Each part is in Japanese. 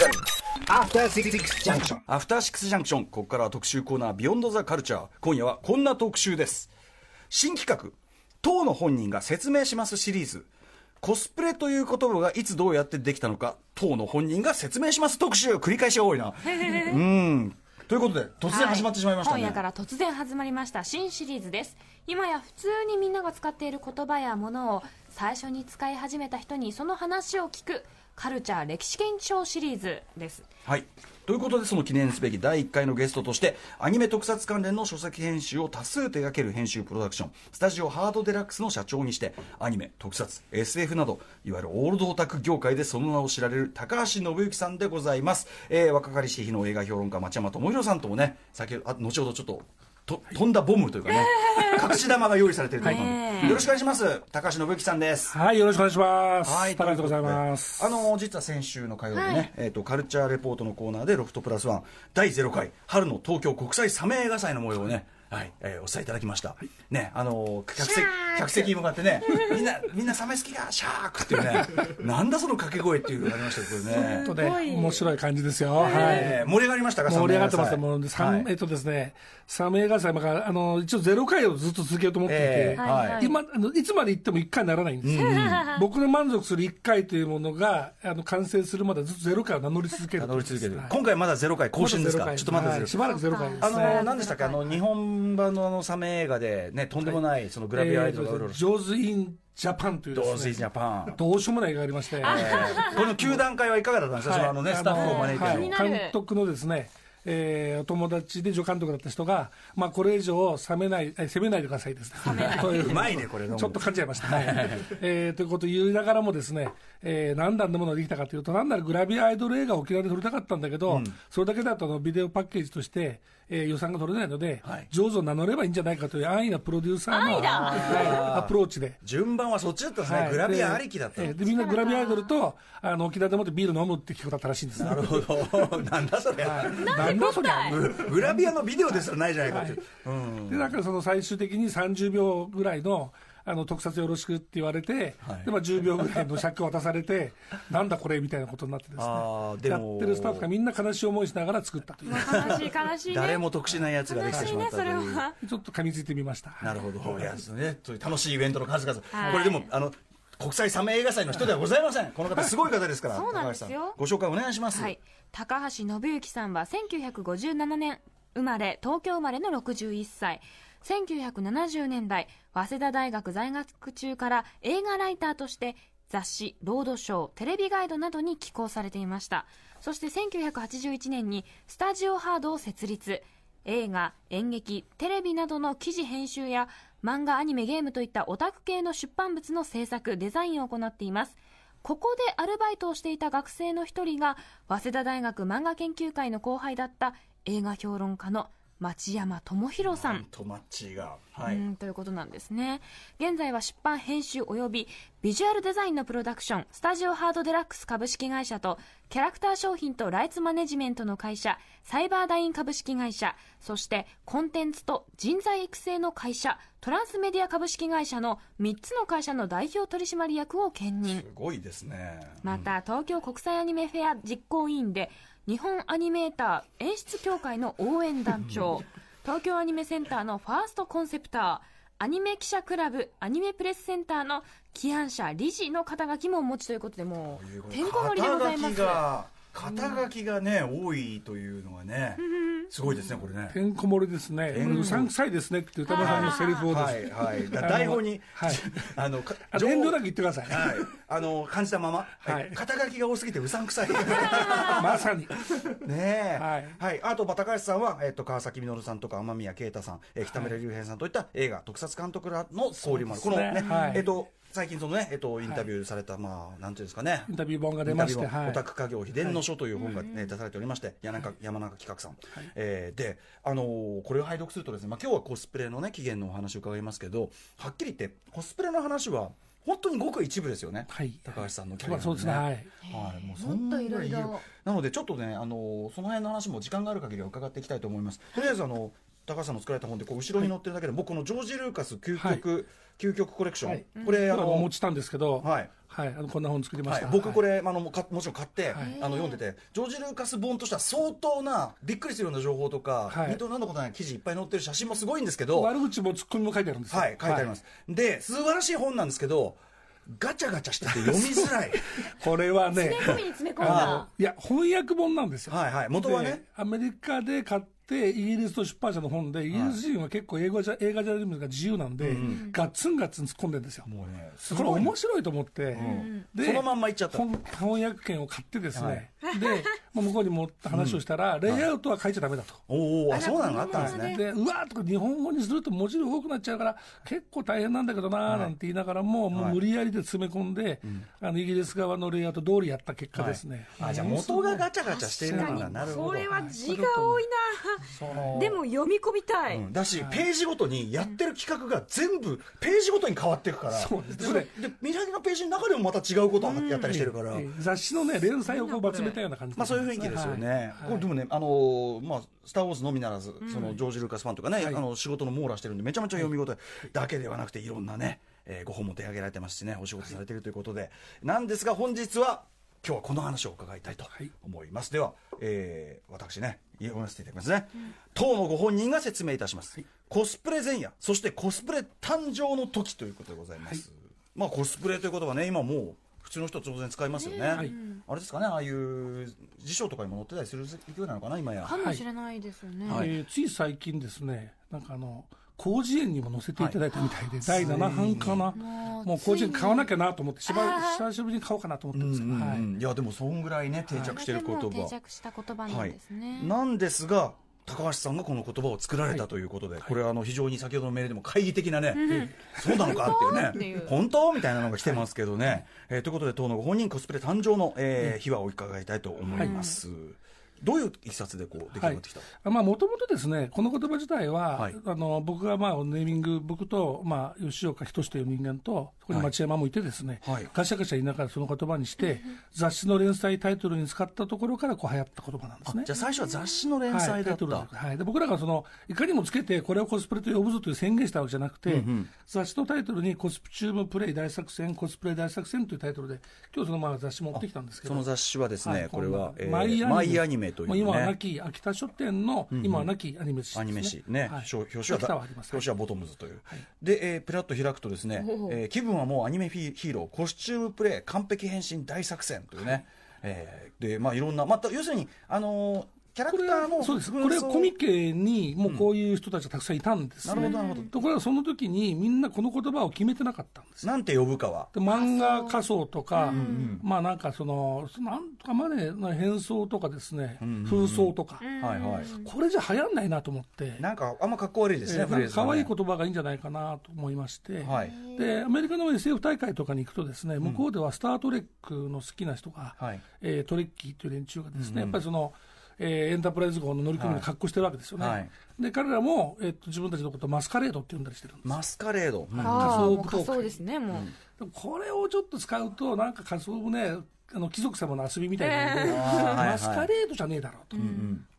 After Six Junction. アフターシックスジャンクションここからは特集コーナービヨンドザカルチャー今夜はこんな特集です。新企画。当の本人が説明しますシリーズ。コスプレという言葉がいつどうやってできたのか。当の本人が説明します特集繰り返しが多いな。うん。ということで突然始まってしまいましたね、今夜から突然始まりました新シリーズです。今や普通にみんなが使っている言葉やものを最初に使い始めた人にその話を聞くカルチャー歴史検証シリーズですはい。ということで、その記念すべき第1回のゲストとして、アニメ特撮関連の書籍編集を多数手掛ける編集プロダクション、スタジオハードデラックスの社長にして、アニメ、特撮、SF など、いわゆるオールドオタク業界でその名を知られる高橋信之さんでございます。えー、若かりし日の映画評論家、町山智博さんともね、先ほど、後ほどちょっと、と飛んだボムというかね、隠し玉が用意されているということで、よろしくお願いします。高橋信之さんです。はい、よろしくお願いします。はい、高橋でございます。あの実は先週の火曜日ね、はいえっ、とカルチャーレポートのコーナーでロフトプラスワン第0回春の東京国際サメ映画祭の模様をね。はい、えーお伝えいただきました。ね、あの客席客席に向かってね、みんなみんなサメ好きがシャークっていうね、なんだその掛け声っていうのがありましたけどね。とね、面白い感じですよ。はい。えー盛り上がりましたか？盛り上がってますもうえっとですね、サメ映画祭まああの一応ゼロ回をずっと続けようと思っていて、えーはいはい。今あのいつまで行っても1回にならないんです。よ、僕の満足する1回というものがあの完成するまでずっとゼロ回を名乗り続ける。名乗り続ける。はい。今回まだゼロ回更新ですか？まだちょっと待ってはい。しばらくゼロ回ですあね。の何でしたっけ？あの日本版のあのサメ映画でねとんでもないそのグラビアアイドルがうろうろジョーズ・イン・ジャパンというどうですね。ぞジャパン。どうしようもない映画がありまして、この球団会はいかがだったんですか、そのあのね、スタッフを招いての、はい。監督のですね、えーお友達で助監督だった人が、まあ、これ以上冷めない、え攻めないでくださいです。ね。といううまいねこれちょっと感じちゃいました。はい。えーということを言いながらもですね、えー何段のものができたかというと、なんならグラビアアイドル映画を沖縄で撮りたかったんだけど、それだけだとあのビデオパッケージとして、えー予算が取れないので、はい。上手を名乗ればいいんじゃないかという安易なプロデューサーの、はいアプローチで。順番はそっちだったんですね、はい。グラビアありきだったの。でえーでみんなグラビアアイドルとあの沖縄でもってビール飲むって企画だったらしいんです。ねなるほど、なんだそれ、なんだそりゃググラビアのビデオですらないじゃないかってい。う、うん。でなんかその最終的に30秒ぐらいのあの特撮よろしくって言われて、はい。でまあ、10秒ぐらいの尺を渡されて、なんだこれみたいなことになってですね。やってるスタッフがみんな悲しい思いしながら作ったという、悲しい悲しいね。誰も特殊なやつができてしまったという。悲しいねそれは。ちょっと噛みついてみました。なるほど、いやですね、そういう楽しいイベントの数々、はい。これでも、あの国際サメ映画祭の人ではございません、この方、すごい方ですから、そうなんですよ。ご紹介お願いします。はい、高橋信之さんは1957年生まれ東京生まれの61歳1970年代早稲田大学在学中から映画ライターとして雑誌ロードショーテレビガイドなどに寄稿されていました。そして1981年にスタジオハードを設立。映画演劇テレビなどの記事編集や漫画アニメゲームといったオタク系の出版物の制作デザインを行っています。ここでアルバイトをしていた学生の一人が早稲田大学漫画研究会の後輩だった映画評論家の町山智博さん。トマッチーが、はい、うんということなんですね。現在は出版編集およびビジュアルデザインのプロダクションスタジオハードデラックス株式会社とキャラクター商品とライツマネジメントの会社サイバーダイン株式会社そしてコンテンツと人材育成の会社トランスメディア株式会社の3つの会社の代表取締役を兼任。すごいですね。また東京国際アニメフェア実行委員で日本アニメーター演出協会の応援団長。東京アニメセンターのファーストコンセプター。アニメ記者クラブ。アニメプレスセンターの起案者理事の肩書きもお持ちということでもうてんこ盛りでございます。肩書きが肩書きがね、多いというのがね、すごいですねこれね。てんこ盛りですね、うさんくさいですねって歌丸さんのセリフをですはね、いはい。台本に、はい。あの遠慮なく言ってください、はい、あの感じたまま、はい。はい。肩書きが多すぎてうさんくさい。まさに、ねえ、ははい。い、あとまあ高橋さんは、えっと川崎実さんとか雨宮啓太さん、えー北村隆平さんといった映画特撮監督らの交流もある、このね、えっと最近そのね、えっとインタビューされた、まあなんていうんですかね。イン。タビュー本が出まして、オタク家業秘伝の書という本が、ね出されておりまして、山中山中企画さん、えーで、あのーこれを拝読するとですね、まあ今日はコスプレのね起源のお話を伺いますけど、はっきり言ってコスプレの話は本当にごく一部ですよね。はい。高橋さんのキャリアのまあそうですね、はい、はい、もうそんもっといろいろなのでちょっとねあのその辺の話も時間がある限りは伺っていきたいと思います。とりあえずあの高橋さんの作られた本でこう後ろに載ってるだけで、僕このジョージ・ルーカス究極、究極コレクション、はい。これあのあの持ちたんですけど、はい。はい、あのこんな本作りまはい。した。、僕これ、れ、あのもかもちろん買って、あの読んでて。ジョージ・ルーカス本としては相当なびっくりするような情報とか、はい。見となんのことない記事いっぱい載ってる写真もすごいんですけど、悪口もツッコミも書いてあるんですよ。はい、書いてあります、で素晴らしい本なんですけどガチャガチャしてて読みづらい。これはね、詰め込みに詰め込んあだいや、翻訳本なんですよ。はいはい。元はね。でアメリカで買って、イギリスの出版社の本で、イギリス人は結構英語じゃ、映画ジャーナが自由なんで、ガッツンガッツン突っ込んでるんですよ。もうねすこれごい面白いと思って、でそのまんまいっちゃった。翻翻訳権を買ってですね、はい。で、もう向こうに持って話をしたら、レイアウトは書いちゃダメだと。おおあそうなのがあったんですね、でうわーとか日本語にすると文字量多くなっちゃうから結構大変なんだけどなーなんて言いながらも、もう無理やりで詰め込んで、あのイギリス側のレイアウト通りやった結果ですね、あじゃあ元がガチャガチャしているんだな。るほど。これは字が多いな。でも読み込みたい、うん。だし、ページごとにやってる企画が全部ページごとに変わっていくから、そうですそれで見開きのページの中でもまた違うことをやったりしてるから、ええ雑誌のね連載をこう集めたような感じ。まあそういう雰囲気ですよね。はい。これでもね、あのーまあ、スター・ウォーズのみならず、そのジョージ・ルーカスファンとかね、はい。あの仕事の網羅してるんで、めちゃめちゃ読み応え、だけではなくて、いろんなね、えーご本も手挙げられてますしね、お仕事されてるということで、なんですが、本日は、今日はこの話を伺いたいとはい。思います。では、えー私ね、読ませていただきますね。当のご本人が説明いたします。コスプレ前夜、そしてコスプレ誕生の時ということでございます。まあ、コスプレという言葉ね、今もう、普通の人当然使いますよね。はい。あれですかね、ああいう辞書とかにも載ってたりする勢いなのかな、今や。かもしれないですよね、はい。えーつい最近ですねなんかあの広辞苑にも載せていただいたみたいで、第7版かな。もう広辞苑買わなきゃなと思ってしば久しぶりに買おうかなと思ってるんですけど、はい。いやでもそんぐらいね定着してる言葉、定着した言葉なんですね、なんですが高橋さんがこの言葉を作られたということで、これはあの非常に先ほどのメールでも懐疑的なね、そうなのかっていうね本当みたいなのが来てますけどね、えーということで当のご本人コスプレ誕生の、えー秘話を伺いたいと思います、どういういきさつでこう出来上がってきた、まあ、もともとですね、この言葉自体は、はい。あの僕がまあネーミング、僕と、まあ、吉岡仁という人間と、ここに町山もいてですね、はい。ガシャガシャ言いながらその言葉にして、雑誌の連載タイトルに使ったところからこう流行った言葉なんですね。じゃあ最初は雑誌の連載だった、はいタイトルではい、で僕らがそのいかにもつけてこれをコスプレと呼ぶぞという宣言したわけじゃなくて、雑誌のタイトルにコスチュームプレイ大作戦コスプレ大作戦というタイトルで今日そのまあ雑誌持ってきたんですけどその雑誌はですね、はいこれは、んなえーマイマイアニメというね。も今は亡き秋田書店の、今は亡きアニメ誌です、ね、アニメ誌ね、はい。表表紙ははあります表紙はボトムズという、で、えー、プラッと開くとですね、えー気分はもうアニメヒーローコスチュームプレイ完璧変身大作戦というね、えーでまあいろんなまた要するにあのーキャラこれクターのそうです。これコミケにもうこういう人たちがたくさんいたんです、ね。なるほどなるほど。ところがその時にみんなこの言葉を決めてなかったんです。なんて呼ぶかは？で漫画仮想とか、まあなんかその、なんとかまでの変装とかですね、風装とか、はいはい。これじゃ流行んないなと思って、なんかあんまかっこ悪いですね、えーなんフレーズがね。か可愛い言葉がいいんじゃないかなと思いまして、はい。でアメリカの SF 大会とかに行くとですね、向こうではスター・トレックの好きな人が、はい。えートレッキーという連中がですね、やっぱりその、えーエンタープライズ号の乗組員の格好してるわけですよね。はい。で彼らも、えっと自分たちのことをマスカレードって呼んだりしてるんですマスカレード、うん仮想舞踏会もう仮想ですねもう、でもこれをちょっと使うと、なんか仮想ね、あの貴族様の遊びみたいなんで、マスカレードじゃねえだろうと、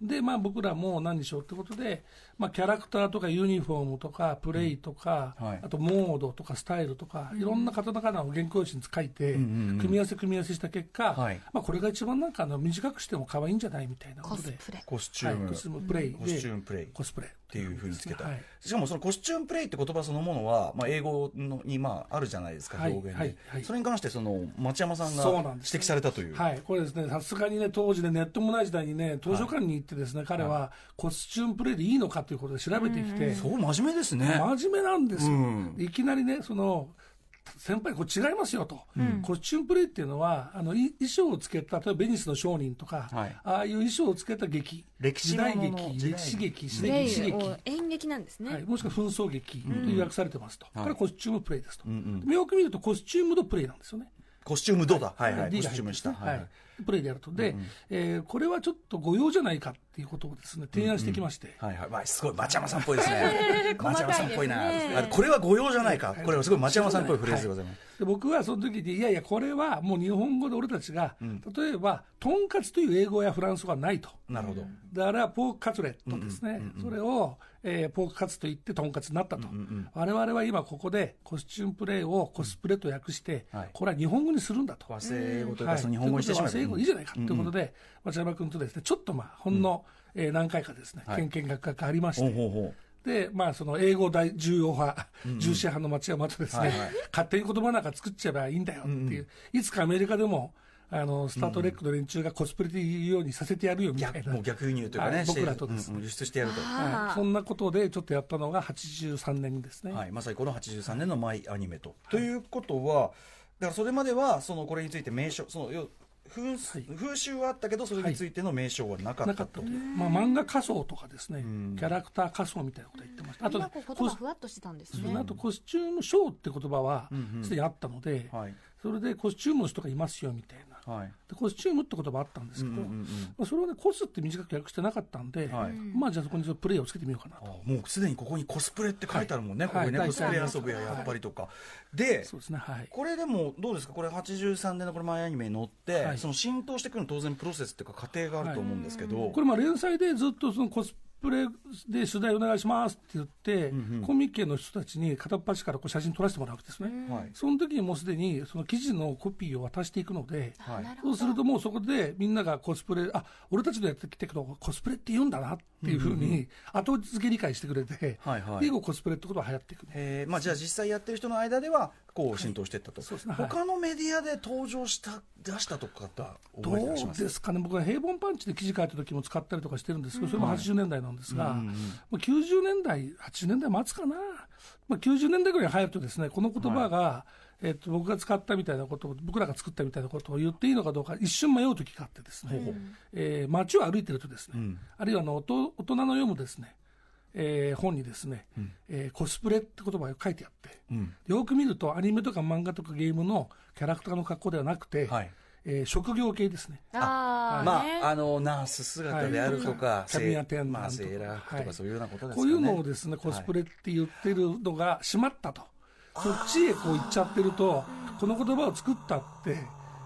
で、まあ、僕らも何にしようってことで、まあ、キャラクターとかユニフォームとか、プレイとか、はい。あとモードとかスタイルとか、いろんなカタカナを原稿用紙に書いて、組み合わせ組み合わせした結果、はい。まあ、これが一番なんかあの短くしても可愛いんじゃないみたいなこコスとで。プレ。コスチューム、はい、コスチュームプレ。イでコスチュームプレイ。コスプレ。っていうふうにつけた、はい。しかもそのコスチュームプレイって言葉そのものは、まあ、英語のにまああるじゃないですか、はい。表現で、はい。はい。それに関してその町山さんがそうなんです。指摘されたという。はい、これですね、さすがにね、当時でネットもない時代にね、図書館に行ってですね、彼はコスチュームプレイでいいのかということで調べてきて、そう真面目ですね、真面目なんです。よ。うん。いきなりね、その、先輩、これ違いますよと、コスチュームプレイっていうのは、あのい衣装をつけた、例えばベニスの商人とか、はい。ああいう衣装をつけた劇、歴史時代ものの劇、歴史劇、歴史劇。演劇なんですね、はい、もしくは紛争劇という訳されてますと、これはコスチュームプレイですと、んよく見るとコスチュームドプレイなんですよね。コスチュームどうだ、はい。はい、コスチュームした、はいプレイでやると、で、えーこれはちょっと御用じゃないかっていうことをですね提案してきまして、はいはい。まあ、すごい町山さんっぽいですね、町山さんっぽいな、これは御用じゃないか、これはすごい町山さんっぽいフレーズでございます。で僕はその時に、いやいや、これはもう日本語で俺たちが、例えば、とんかつという英語やフランス語はないと。なるほど。だから、ポークカツレットですね。それを、えーポークカツと言ってとんかつになったと。我々は今ここでコスチュームプレイをコスプレと訳してはい、これは日本語にするんだと。和製英語というか、はい、日本語にしてしまうことで和製英語いいじゃないかということで、町山君とですね、ちょっとまあ、ほんの、えー何回かですね、はい。見学がありまして、ほうほうほで、まあ、その英語大重要派、重視派の町山とですね、はいはい。勝手に言葉なんか作っちゃえばいいんだよっていう、いつかアメリカでも、あの、スタートレックの連中がコスプレで言うようにさせてやるよみたいな。逆もう逆輸入というかね、僕らとですねうん輸出してやると。はい、そんなことでちょっとやったのが83年ですね。はい、まさにこの83年のマイアニメと。ということは、だからそれまでは、そのこれについて名称、その要風風習はあったけど、それについての名称はなかったと。なかったと。まあ、漫画仮想とかですね、キャラクター仮想みたいなこと言ってました。あと言葉ふわっとしてたんですねあとコスチュームショーって言葉はすでにあったので、はいそれでコスチュームの人がいますよみたいな。はい。でコスチュームって言葉あったんですけど、うんうんうんまあ、それをね、コスって短く訳してなかったんで、はい。まあじゃあそこにそのプレイをつけてみようかなあと。もうすでにここにコスプレって書いてあるもんね、はい。ここにね、はい。コスプレ遊ぶややっぱりとか。で、そうですね、はい。これでもどうですか、これ83年のこれマイアニメに乗って、はい。その浸透してくるの当然プロセスっていうか過程があると思うんですけど、これまあ連載でずっとそのコスプレで取材お願いしますって言って、コミケの人たちに片っ端からこう写真撮らせてもらうわけですね。はい。その時にもうすでにその記事のコピーを渡していくので、はい。そうするともうそこでみんながコスプレ、あ俺たちのやってきたけど、コスプレって言うんだなっていうふうに後付け理解してくれて、はいはい。で以後コスプレってことが流行っていく。えー。まあ、じゃあ実際やってる人の間ではこう浸透していったと、そうですね。はい。他のメディアで登場した出したとかってどうですかね、僕は平凡パンチで記事書いた時も使ったりとかしてるんですけど、それも80年代なんですが、まあ90年代、80年代末かな、まあ、90年代ぐらいに入るとですね、この言葉が、えっと、僕が使ったみたいなことを、僕らが作ったみたいなことを言っていいのかどうか、一瞬迷う時があってですね、えー街を歩いてるとですね、あるいはあの大人大人の読むですね、えー本にですね、えーコスプレって言葉が書いてあって、よく見るとアニメとか漫画とかゲームのキャラクターの格好ではなくて、はい。えー職業系ですね。あまあ、ね。あ、あのナース姿であるとか、はい。キャビンアテンダントまあ、セーラー服とはいかそういうようなことですかね、こういうのをですね、コスプレって言ってるのがしまったと。そっちへこう行っちゃってると、この言葉を作ったって、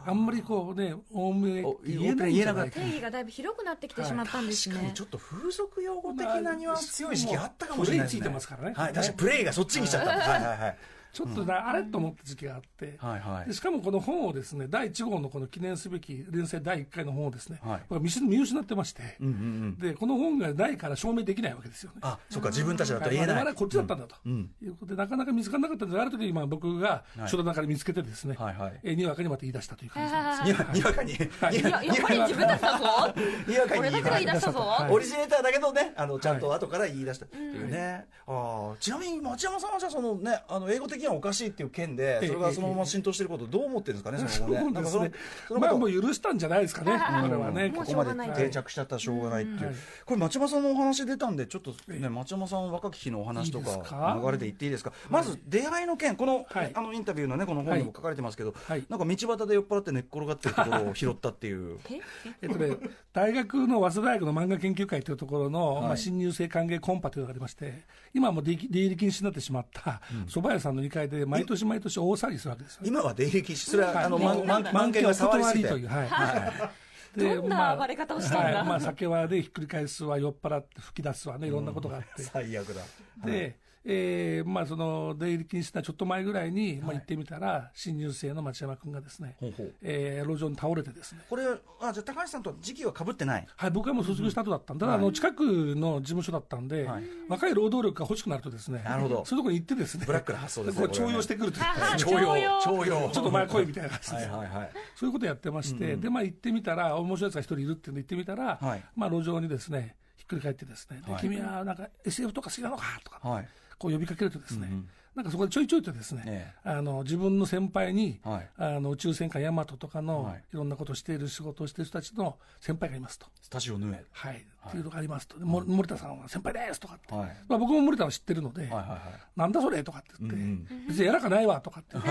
あんまりこうね、おおむねお言えないんじゃないか定義がだいぶ広くなってきてしまったんですね確かにち。ょっと風俗用語的なニュアンス強い時期あったかもしれないですね。プレイついてますからねはい、確かにプレイがそっちに来ちゃった。はいはいはい。ちょっとな、あれと思った時期があって、はいはい。でしかもこの本をですね、第1号のこの記念すべき連載第1回の本をですね、はい。見失見失ってまして、うんうんうん。で、この本がないから証明できないわけですよね。あ、そっか、自分たちだったら言えない。我々はこっちだったんだと、うん。いうことで、なかなか見つからなかったんである時にまあ僕がはい。書の中で見つけてですね、はいはい。えーにわかにまた言い出したという感じなんです。にわにわかに。い。いや、やっぱり自分たちだぞ。にわかに俺だけが言い出したぞ。はい。オリジネーターだけどね、あのちゃんと後から言い出したっていうね、ああちなみに町山さんはじゃあその、ね、あの英語的にはおかしいっていう件で、ええそれがそのまま浸透してること、どう思ってるんですかね、その後ね、そうなんかそのですね。そのまあもう許したんじゃないですかね、これはね。ここまで。定着しちゃったらしょうがないっていう、はいこれ、町山さんのお話出たんで、ちょっとね、町山さん、若き日のお話とか、か？流れていっていいですか、まず出会いの件、この,、はい。あのインタビューのね、この本にも書かれてますけど、はい。なんか道端で酔っ払って寝っ転がってるところを拾ったっていう。え？えっとね、大学の早稲田大学の漫画研究会というところの、はい。まあ、新入生歓迎コンパというのがありまして、今はもう出入り出入り禁止になってしまった蕎麦屋さんの2階で、毎年毎年大騒ぎするわけですよ。今は出入り禁止、それは、はい。あの、ね満満なんだ満件が触りすぎて。という、はい。どんな暴れ方をしたんだ？はい。まあ、酒はでひっくり返すわ、酔っ払って吹き出すわね、いろんなことがあって。最悪だ。で、えーまあ、その出入り禁止なちょっと前ぐらいに、まあ、行ってみたら、新入生の町山君がですね、ほうほう。えー路上に倒れてですね、これ、あ、じゃあ高橋さんとは時期は被ってない？はい、僕はもう卒業した後だったんだ、ただあの近くの事務所だったんで、はい。若い労働力が欲しくなるとですね、なるほど。そういうところに行ってですね、ブラックな発想ですね徴用してくるという、徴用、徴用。ちょっとお前来いみたいな感じで、はいはいはい。そういうことやってまして、で、まあ行ってみたら、面白いやつが一人いるっていうんで行ってみたら、はい。まあ路上にですね、ひっくり返ってですね、ではい。君はなんか SF とか好きなのかとか、はい。こう呼びかけるとですね、うんうん。なんかそこでちょいちょいとですね、えあの自分の先輩に、はい。あの宇宙戦艦ヤマトとかの、はい。い、ろんなことをしている仕事をしている人たちの先輩がいますと。スタジオヌエ。はい、っていうのがありますと、でも森田さんは先輩ですとかって、はいまあ、僕も森田は知ってるので、はいはいはい。なんだそれとかって言って、うん別にやらかないわとかって、な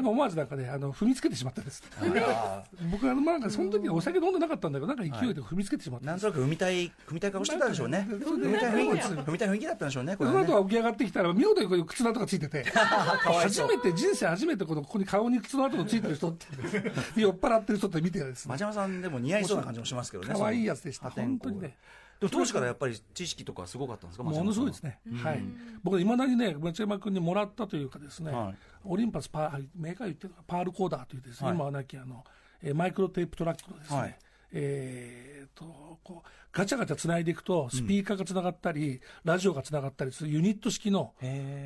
んか思わずなんかね、あの踏みつけてしまったです、あ僕はまあなんかその時はお酒飲んでなかったんだけど、なんか勢いで踏みつけてしまっーた。なんとなく踏みたい、踏みたい顔してたんでしょうね。踏みたい雰囲気、踏みたい雰囲気だったんでしょうね、これその後はね。は起き上がってきたら、見事にこういう靴だとかついてて、初めて、人生初めてこの、ここに顔に靴の跡のついてる人って、酔っ払ってる人って見てですね町、山さんでも似合いそうな感じもしますけどね可愛いやつでした。本当にね。でも当時からやっぱり知識とかすごかったんですか？ものすごいですね。はい。僕、いまだにね、町山君にもらったというかですね、はい。オリンパスパー、メーカー言ってるパールコーダーというですね、はい。今はなきあの、えーマイクロテープトラックのですね、はい。えーと、こう、ガチャガチャ繋いでいくと、スピーカーが繋がったり、ラジオが繋がったりするユニット式の、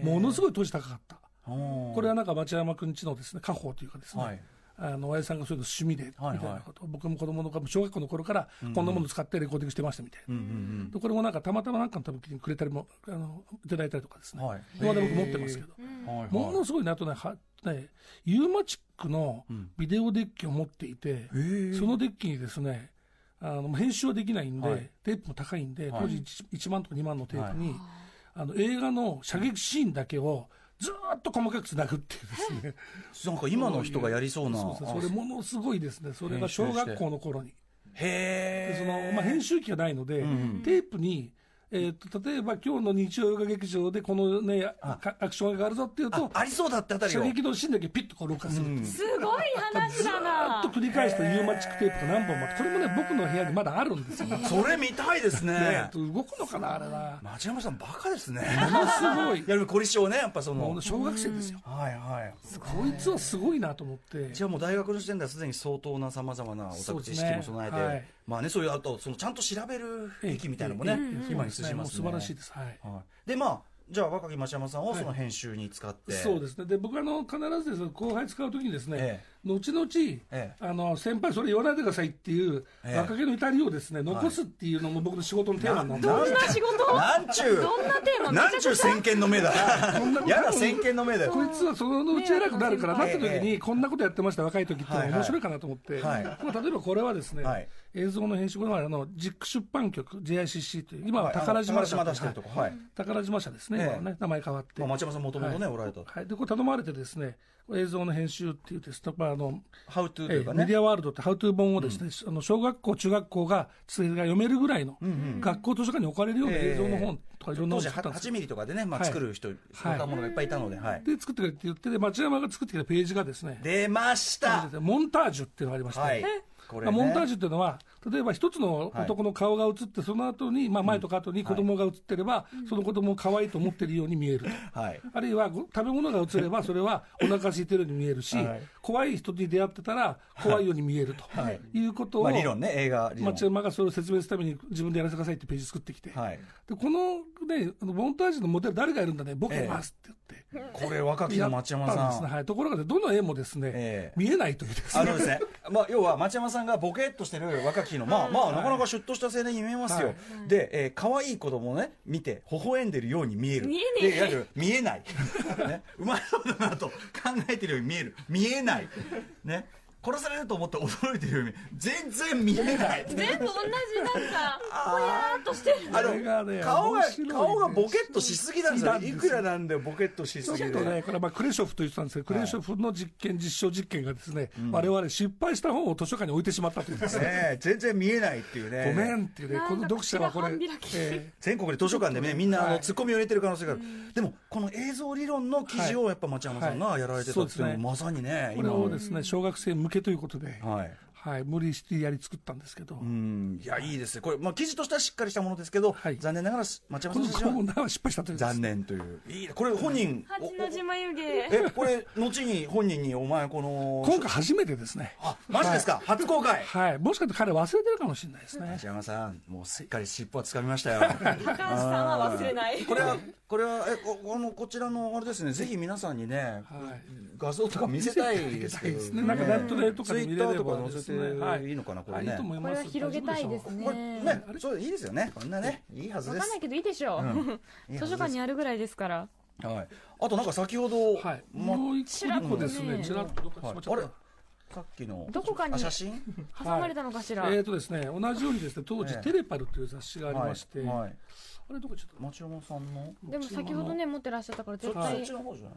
ものすごい当時高かった。ここれはなんか町山君ちのですね、家宝というかですね、はいあの親父さんがそういうの趣味でみたはい。いなこと、僕も子供の頃、小学校の頃からこんなもの使ってレコーディングしてましたみたいな、うんうん。でこれもなんかたまたまなんかの時にくれたりもあのいただいたりとかですね、はい。今まで僕持ってますけど、うん。はいものすごいね、あとね、はねユーマチックのビデオデッキを持っていて、ー。そのデッキにですね、あの編集はできないんで、はい。テープも高いんで、はい。当時 1, 1万とか2万のテープに、あの映画の射撃シーンだけをずーっと細かくつなぐっていうですね。なんか今の人がやりそうなそうそうそれものすごいですね、それが小学校の頃に。へえでそのまあ、編集機がないので、テープに、えー、と例えば今日の日曜映画劇場でこの、ね、かアクション映画があるぞっていうと、ありそうだってあたりを。射撃のシーンだけピッとこう録画する、すごい話だな。ずっと繰り返すとユーマチックテープが何本もこれもね、僕の部屋にまだあるんですよ。ね それ見たいですね。動くのかな、あれな。町山さんバカですね。ものすごい、やる凝り性ねやっぱその。小学生ですよ。はいはい。こいつはすごいなと思って。じゃあもう大学の時点ではすでに相当なさまざまなオタク知識も備えて、まあねそういうあとそのちゃんと調べる域みたいなのもね、ええ。ええ。今に通じますね。素晴らしいです。はい。はい、でまあじゃあ若き町山さんをその編集に使って、そうですね。で、僕はあの、必ずですね、後輩使うときにですね、え後々、えあの、先輩それ言わないでくださいっていう、ええ。若気の至りをですね、残すっていうのも僕の仕事のテーマなんで。どんな仕事なんちゅうどんなんちゅう先見の目だ。やだ先見の目だよ。こいつはそのうち偉くなるから、なった時ええに、こんなことやってました、若い時って面白いかなと思って。はい。まあ例えばこれはですねはい、映像の編集、これはあの、ジック出版局、JICC という、今ははい。宝島社宝島出してるとこ。はい。宝島社ですね、ええ今はね、名前変わって。まあ、町山さんもともとね、はい。おられたはい、でこれ頼まれてですね映像の編集っていうですね、まああのハウトゥーとえいうかね、えメディアワールドってハウトゥー本をですね、あの小学校中学校がそれが読めるぐらいの、学校図書館に置かれるような映像の本とかいろんな当時のを作ったんです8ミリとかでね、まあ、はい。作る人、若者がいっぱいいたので、はい、で作ってくれって言ってで町山が作ってくれたページがですね出ました。モンタージュっていうのがありまして、はい。これ、ね、まあモンタージュっていうのは、例えば一つの男の顔が映って、その後に、まあ前とか後に子供が映ってれば、その子供を可愛いと思ってるように見えると。はい。あるいはご食べ物が映れば、それはお腹空いてるように見えるし、はい。怖い人に出会ってたら、怖いように見えると、はい。い、うことを、まあ、理論ね映画理論。町山がそれを説明するために自分でやらせてくださいってページ作ってきて、はい。でこのね、あのモンタージュのモデル誰がいるんだね、僕がいますって言って。これ若きの町山さん。ですね。はい、ところがね、どの絵もですね、ええ。見えないというですね。あのですね、まあ、要は町山さんがボケっとしてる若きの、まあまあ、なかなかシュッとした青年に見えますよ、はい。で、えー、可愛い子供をね、見て、微笑んでるように見える、見えねえでい見えない、ね、うまそうだなと考えてるように見える、見えない、ね、殺されると思って驚いてるように、全然見えない。全部同じなんかぼやーっとしてる。あの顔が顔がボケっとしすぎなんですよ、いくらなんでもボケっとしちょっすぎで。とね、これはまあクレショフと言ってたんですけど、クレショフの実験、実証実験がですね、我々失敗した本を図書館に置いてしまったというですね、全然見えないっていうね。ごめんっていうね、この読者はこれ全国で図書館でね、みんなあのはい。ツッコミを入れてる可能性がある、でも、この映像理論の記事をやっぱ町山さんがやられてたっていうのはいはいも、まさにね、ーこれをですね、小学生向けということで、はい、はい、無理してやり作ったんですけど、うん、いや、い。いですね、これ、まあ、記事としてはしっかりしたものですけど、はい。残念ながら、町山さんはコーナーは失敗したという残念という、いいこれ、本人、お八の字眉毛え、これ、後に本人に、お前、この、今回初めてですね。あマジですか、初公開。はい、もしかして彼忘れてるかもしれないですね。町山さん、もうすっかり尻尾はつかみましたよ。高橋さんは忘れない。これは、これは、え、こあの、こちらの、あれですね、ぜひ皆さんにね、はい。画像とか見せたいですけど、ですね。なんかネットでとかツイで見れれッターとか載せね。はてい。いのかな、これねはい。いいと。思います。これは広げたいですね。ね、そういいですよね。こんなね、いいはずです。わかんない。けどいいでしょう、図書館にあるぐらいですから。はい。あとなんか先ほど、はい。まもう一個ですね、ちちらっとどっかしまっちゃった。あれ？さっきのどこかにあ写真？挟まれたのかしら、えーとですね、同じようにですね、当時ええ。テレパルという雑誌がありまして、はい。はいあれどこちょっと町山さんの？でも先ほどね持ってらっしゃったからそ絶対そっちの方じゃ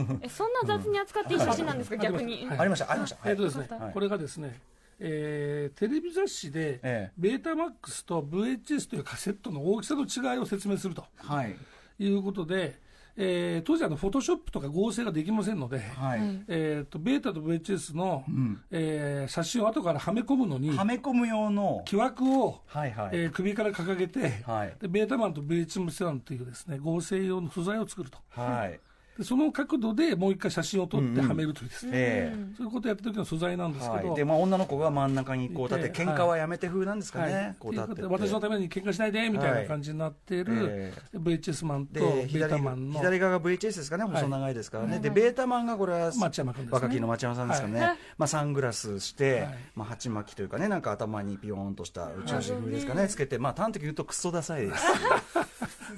ない？えそんな雑に扱っていい写真なんですか、逆に、はい。ありましたありましたはい。えーとですねこれがですね、えーテレビ雑誌で、ええ。ベータマックスと VHS というカセットの大きさの違いを説明すると。はい。いうことで、えー当時あのフォトショップとか合成ができませんので、はい、えー、とベータと VHS の、ん。えー写真を後からはめ込むのにはめ込む用の木枠を、はいはい、えー首から掲げて、はい。でベータマンと VHS マンというですね合成用の素材を作ると。はいでその角度でもう一回写真を撮ってはめるというですね、ええ。そういうことをやった時の素材なんですけど、はい、で、まあ、女の子が真ん中にこう立って、喧嘩はやめて風なんですかね、はい、こう立って。私のために喧嘩しないでみたいな感じになっている、え VHS マンとでベー左タマンの。左側が VHS ですかね、い。細長いですからね、でベータマンがこれは町山君ですね。若きの町山さんですかね、はい。まあ、サングラスして、はい。まあ、鉢巻きというかね、なんか頭にピヨーンとした宇宙人風ですかね、つけて、まあ、端的に言うとクソダサいです。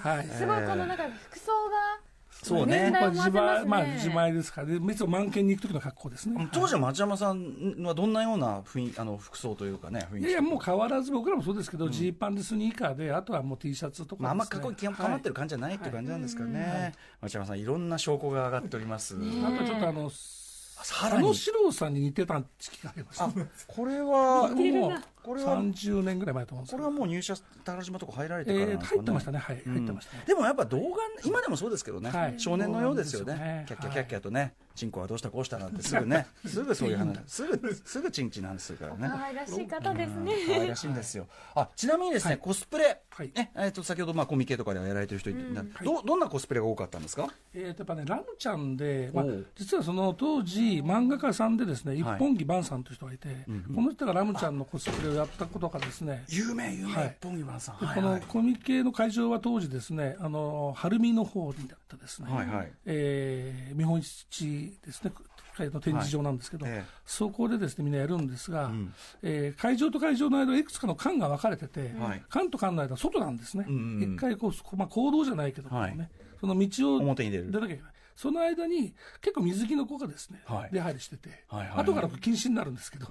はい、すごいこのなんか服装がそうね。まあ、自前まあ、自前ですから、で、いつも満件に行く時の格好ですね。当時は町山さんはどんなような雰囲あの服装というかね、雰囲気いやもう変わらず、僕らもそうですけど、ジー、パンでスニーカーで、あとはもう T シャツとかですね、まあ、あんまかっこいい、かまってるは感じじゃないっていう感じなんですかね、町山さん、いろんな証拠が上がっております。いあとちょっとあの、さらに。佐野史郎さんに似てた時期がありました。あこれは、もうこれは30年ぐらい前と思うんですけどこれはもう入社、宝島とか入られてえーからなんですかね入ってましたね、はい、入ってましたね。でもやっぱ動画、今でもそうですけどね、はい。少年のようですよね、キャッキャキャッキャとね、チンコはどうしたこうしたなんて、すぐね、すぐそういう話、すぐ、すぐチンチンなんですからね。可愛らしい方ですね。可愛らしいんですよ。あ、ちなみにですね、コスプレ、はい。ね、えっと、先ほど、まあ、コミケとかではやられてる人いて、ど、どんなコスプレが多かったんですか？えーとやっぱね、ラムちゃんで、まあ実はその当時、漫画家さんでですね、一はい。本木晩さんという人がいて、この人がラムちゃんのコスプレをやったことがですね、有名、有名、はい。さん。このコミケの会場は当時ですね、あの晴海の方にだったですね、はいはい。えー見本市ですね、会の展示場なんですけど、はいええ。そこでですねみんなやるんですが、ん。えー会場と会場の間、いくつかの間が分かれてて、はい。間と間の間、外なんですね、うんうんうん。一回こう、まあ、行動じゃないけど、はい。こうね、その道を表に出る。出なきゃいけない。その間に結構水着の子がですね、はい。出入りしてて、はいはい。はい後から禁止になるんですけど、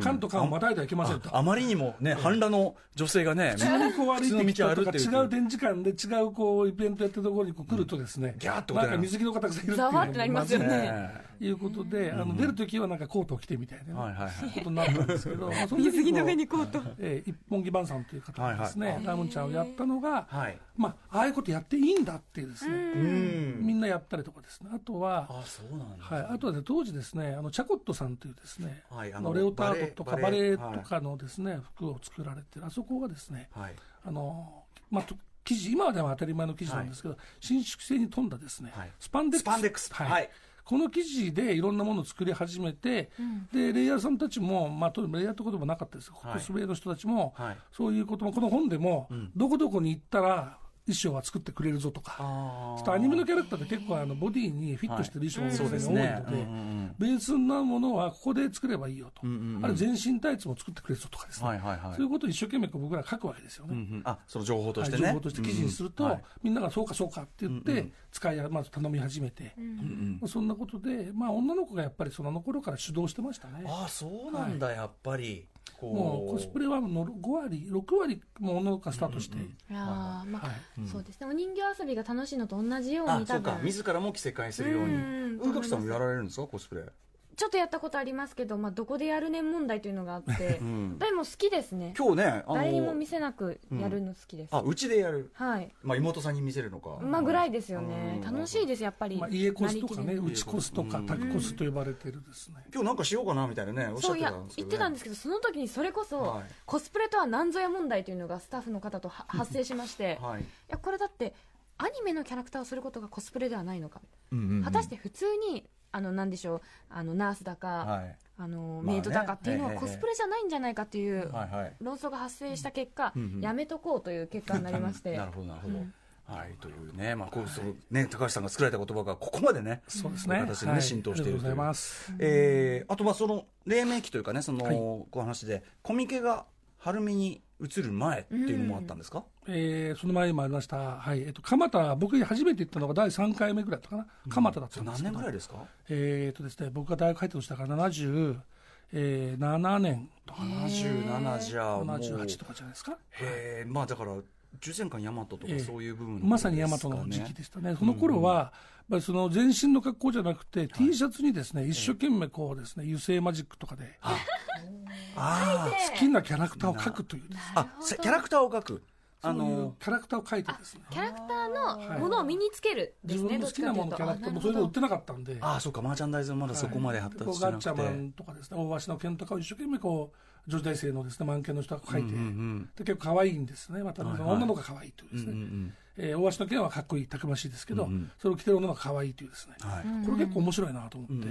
間と間をまたいではいけませんと。あまりにもね、半裸の女性がね、普通にこう歩いてきたとか、違う展示館で違うこうイベントやってるところにこう来るとですね、ギャーッとなんか水着の方がいるっていうざわってなりますよね。ね。いうことで、あの出るときはなんかコートを着てみたいな、はいはいはい。ことになったんですけど、水着の上にコート。えー一本木晩さんという方がですね、はい。はいラムちゃんをやったのが、はい。まあ、ああいうことやっていいんだっていうですね、うん。みんなやったりとかですね、あとは、あ、そうなんだ。はい、あとは、ね、当時ですね、あのチャコットさんというですね、はいああののレオタードとかババレエとかのですね、服を作られてる、あそこがですね、はい。あのまあ、と生地、今はでも当たり前の生地なんですけど、伸縮性に富んだですね、はい。スパンデックス。スパンデックス。はい。はい。この生地でいろんなものを作り始めて、でレイヤーさんたちも、まあ、とレイヤーってこともなかったです。けど、はい。コスプレの人たちも、はい。そういうことも、この本でも、どこどこに行ったら衣装は作ってくれるぞとか、あちょっとアニメのキャラクターって結構あのボディにフィットしてる衣装が多いのでうんうんうん、ベースなものはここで作ればいいよと、んうんうんあるいは全身タイツも作ってくれるぞとかですね、はいはいはい。そういうことを一生懸命僕ら書くわけですよね。うんうんあ、その情報としてね。はい情報として記事にすると、うんうん。はい。みんながそうかそうかって言って、使いやまず頼み始めて、まあそんなことで、まあ、女の子がやっぱりその頃から主導してましたね。あ、そうなんだ、やっぱり。こう。もうコスプレはもう5割、6割もう女の子がスタートして、いやーまあ、はいそうですねお人形遊びが楽しいのと同じようあ、に多そうか。分自らも着せ替えするように。うん宇垣さんもやられるんですか、コスプレ。ちょっとやったことありますけど、まあ、どこでやるねん問題というのがあって、ん。でも好きですね。今日ね、あ誰にもの見せなくやるの好きです、あ、うちでやる。はい。まあ、妹さんに見せるのか。まあぐらいですよね。うん。楽しいですやっぱり、まあ、家コスとかね、なりきれる内コスとか、タクコスと呼ばれてるですね。今日なんかしようかなみたいなね、おっしゃってそういやたんですけど、ね。言ってたんですけどその時にそれこそ、はい。コスプレとは何ぞや問題というのがスタッフの方とは発生しまして、い、はい。やこれだってアニメのキャラクターをすることがコスプレではないのか、うんうんうん。果たして普通にあのなんでしょうあのナースだか、はい。あのまあね。メイドだかっていうのはええコスプレじゃないんじゃないかっていうはいはい。論争が発生した結果、んうん。やめとこうという結果になりまして。なるほどなるほど、はいというねまあこうそうね高橋さんが作られた言葉がここまでねそうですね。形でね、はい。浸透しているという。ありがとうございます。えーあとはその黎明期というかねその、はい。こう話でコミケが晴海に移る前っていうのもあったんですか、えーその前にもありました、はいえっと、蒲田、僕が初めて行ったのが第3回目ぐらいだったかな、蒲田だったんです何けど、年ぐらいですか？えーっとですね、僕が大学入った年だから77、えー7年とか。な、77じゃもう。78とかじゃないですか、へえまあだから重戦艦大和とかええ。そういう部分、まさに大和の時期でしたね、その頃は、やっぱりその全身の格好じゃなくて、T シャツにですね一生懸命こうですね油性マジックとかで、あ好きなキャラクターを描くというですね、あせキャラクターを描くあのキャラクターを描いてですね。キャラクターのものを身につけるで自すね、分の好きなもののキャラクターもそれで売ってなかったんで。ああそうかマーチャンダイズもまだそこまで発達してなくて、ガッチャマンとかですね大橋の剣とかを一生懸命こう女子大生のですね満剣の人が描いて、うんうんで結構可愛いんですね。また、はいはい。女の子が可愛いといううんですね、うんうんえー大橋の剣はかっこいいたくましいですけど、うんうん。それを着てる女の子が可愛いというですね、はい。これ結構面白いなと思って、うん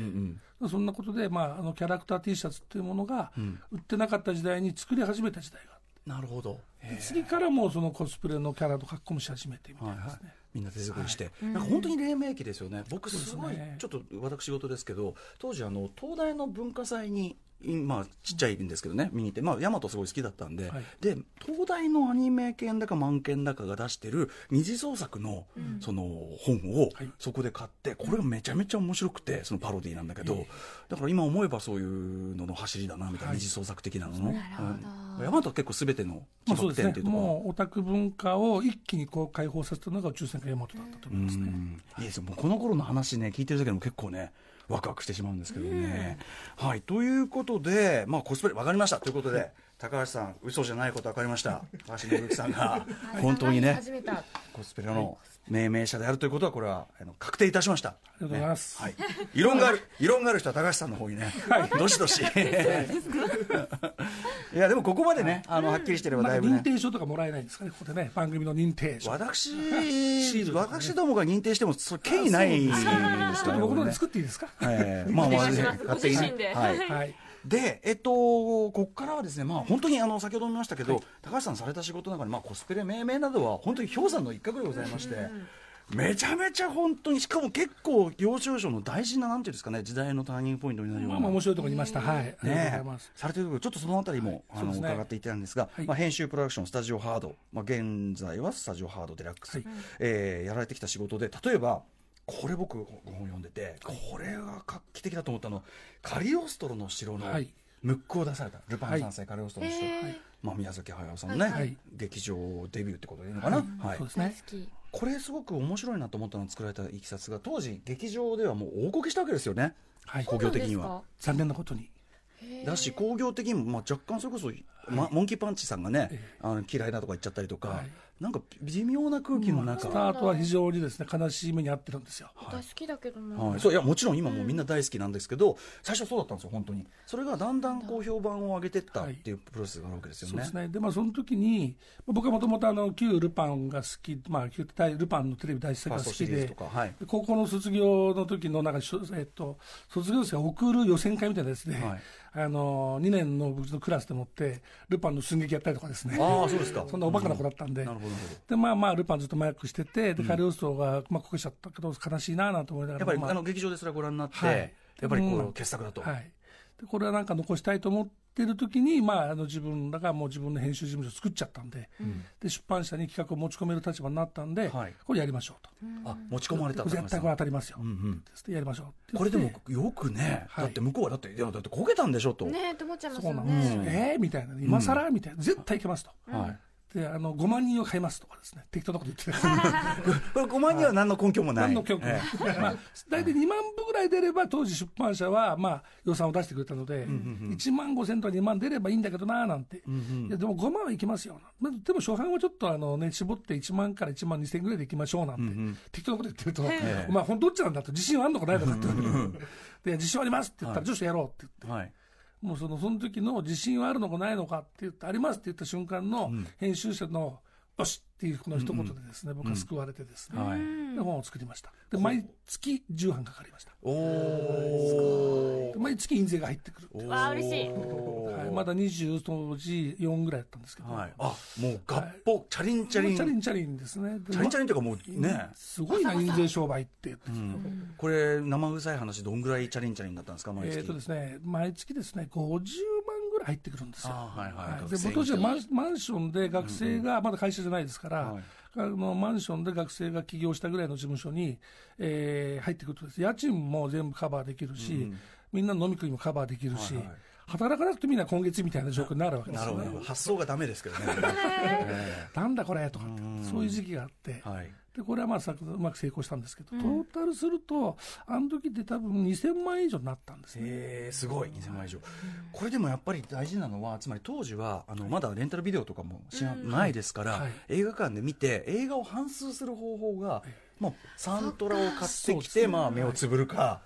うんそんなことで、まあ、あのキャラクター T シャツっていうものがうん。売ってなかった時代に作り始めた時代があってなるほど。へえ次からもうそのコスプレのキャラと格好もし始めてみたいはいはい。なですね、みんな手作りして、なんか本当に黎明期ですよね、僕、すごいちょっと私事ですけど、当時あの、東大の文化祭に、いまあ、ちっちゃいんですけどね、見に行って、まあ、大和すごい好きだったんで、はい。で、東大のアニメ犬だか満犬だかが出してる二次創作の、その本をはい。そこで買って、これがめちゃめちゃ面白くて、そのパロディなんだけど、だから今思えばそういうのの走りだな、みたいな、はい。二次創作的なのの。大和は結構すべての起爆点っていうところもうオタク文化を一気にこう解放させたのが宇宙戦艦ヤマトだったと思いますね。いいですよ、もうこの頃の話ね、聞いてるだけでも結構ね、ワクワクしてしまうんですけどね。はい、ということで、まあ、コスプレ、わかりました。ということで、高橋さん、嘘じゃないこと分かりました。高橋信之さんが、本当にね、コスプレの命名者であるということは、これは、あの、確定いたしました。ありがとうございますはい。異論がある、異論がある人は高橋さんの方にね、どしどし。いや、でもここまでね、あの、はっきりしてればだいぶね。認定証とかもらえないんですかね、ここでね、番組の認定証。私、ね私どもが認定しても、それ、権威ないですからちょっと僕ので作っていいですか？ええまあまあ、勝手にねはい。はい。で、えっと、ここからはですね、まあ、本当にあの先ほども言いましたけど、高橋さんされた仕事の中で、まあ、コスプレ命名などは、本当に氷山の一角でございまして、めちゃめちゃ本当に、しかも結構、領収書の大事な、なんていうんですかね、時代のターニングポイントになるような。まあまあ面白いところにいました。はい。ねます。されてるところちょっとそのあたりも、あのそうですね。伺っていきたいんですが、はい。まあ、編集プロダクション、スタジオハード、まあ、現在はスタジオハードデラックス、はい。えーやられてきた仕事で、例えば、これ僕、ご本読んでて、これが画期的だと思ったの、カリオストロの城のはい。ムックを出された、ルパン三世カリオストロの城、まあ、宮崎駿さんのね、はい劇場デビューってことでいいのかな？はい。そうですね。これすごく面白いなと思ったの作られたいきさつが当時劇場ではもう大こけしたわけですよね。はい。工業的には。残念なことに。だし工業的にも、まあ、若干それこそ、ま、モンキーパンチさんがね、あの嫌いだとか言っちゃったりとか、はいなんか微妙な空気の中、スタートは非常にですね、悲しい目に遭ってるんですよ。す私好きだけどな、はい、そういやもちろん今もうみんな大好きなんですけど、最初はそうだったんですよ本当に。それがだんだんこう評判を上げてったっていうプロセスがあるわけですよね、そうですね。で、まあ、その時に、僕はもともとあの、旧ルパンが好き、まあ、旧ルパンのテレビ大好きが好きでと、かはい。高校の卒業の時のなんかしょ、えっと、卒業生が送る予選会みたいなやつで、はいあの2年のうちのクラスでもって、ルパンの寸劇やったりとかですね、ああそうですか。そんなおバカな子だったんで、なるほどなるほど。でまあまあ、ルパンずっと麻薬してて、でカリオストロが、まあ、こけちゃったけど、悲しいなあなんて思いながら、やっぱり、まあ。あの劇場でそれはご覧になって、はい。やっぱりこう傑作だと、はい、でこれはなんか残したいと思ってる時に、まあ、あの自分らがもう自分の編集事務所作っちゃったんで,、で出版社に企画を持ち込める立場になったんで、はい。これやりましょうと、あ持ち込まれた絶対これ当たりますよ、うんうん。でやりましょうってこれでもよくね、はい。だって向こうはだっていやだってこけたんでしょと、ねえって思っちゃいますよそうなんですよ、ね、えーみたいな、今更、みたいな、絶対いけますと。はいであの5万人を買いますとかですね。適当なこと言ってる これ5万人は何の根拠もない、何の曲も、えまあ、大体2万部ぐらい出れば当時出版社は、まあ、予算を出してくれたので、1万5千とか2万出ればいいんだけどななんて、いやでも5万はいきますよ。まあでも初版はちょっとあの、ね、絞って1万から1万2千ぐらいでいきましょうなんて、適当なこと言ってると、えお前本当どっちなんだと自信はあんのかないのかって言われ自信はありますって言ったら、女子やろうって言って。はいもうそのその時の自信はあるのかないのかって言って、ありますって言った瞬間の編集者の、よしっていうこの一言でですね、僕は救われてですね、はい。で本を作りました。で、毎月10版かかりました。おで毎月印税が入ってくる。おわあ嬉しい。はい、まだ20当時4ぐらいだったんですけど、はい、あもう合法、チャリンチャリン。チャリンチャリンですね。でチャリンチャリンというかもうね、すごいな、印税商売って。これ生臭い話どんぐらいチャリンチャリンだったんですか？毎月、えーとですね、毎月ですね、50万ぐらい入ってくるんですよ。あはいはい。で当時はマンマンションで学生が、まだ会社じゃないですから、はいあのマンションで学生が起業したぐらいの事務所に、えー入ってくるとです、家賃も全部カバーできるし、みんなの飲み食いもカバーできるし、はいはい。働かなくてみんな今月みたいな状況になるわけですよね。なるほど。発想がダメですけどね、なんだこれとかって、そういう時期があって、はいでこれはまあさうまく成功したんですけど、トータルすると、あの時って多分2000万円以上になったんですね。えー、すごい、2000万以上、これでもやっぱり大事なのは、つまり当時はあのまだレンタルビデオとかも知らないですから、はい。映画館で見て、映画を反数する方法が、もうサントラを買ってきて、まあ、目をつぶるか、